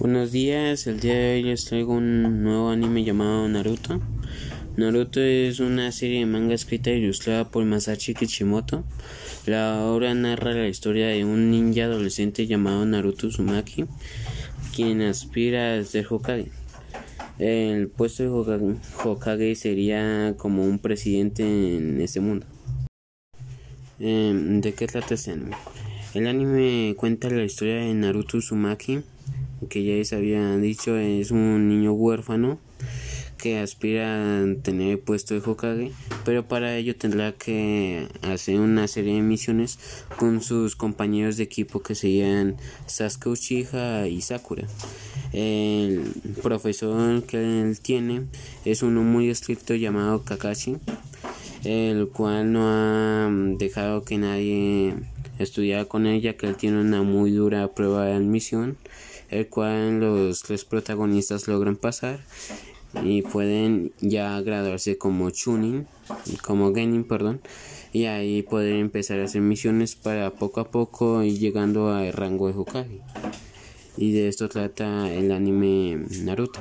Buenos días, el día de hoy les traigo un nuevo anime llamado Naruto. Naruto es una serie de manga escrita e ilustrada por Masashi Kishimoto. La obra narra la historia de un ninja adolescente llamado Naruto Uzumaki, quien aspira a ser Hokage. El puesto de Hokage sería como un presidente en este mundo. Em, ¿De qué trata este anime? El anime cuenta la historia de Naruto Uzumaki que ya les había dicho, es un niño huérfano que aspira a tener el puesto de Hokage, pero para ello tendrá que hacer una serie de misiones con sus compañeros de equipo que serían Sasuke Uchiha y Sakura. El profesor que él tiene es uno muy estricto llamado Kakashi, el cual no ha dejado que nadie estudiara con él ya que él tiene una muy dura prueba de admisión el cual los tres protagonistas logran pasar y pueden ya graduarse como Chunin, como Genin, perdón, y ahí poder empezar a hacer misiones para poco a poco ir llegando al rango de Hokage. Y de esto trata el anime Naruto.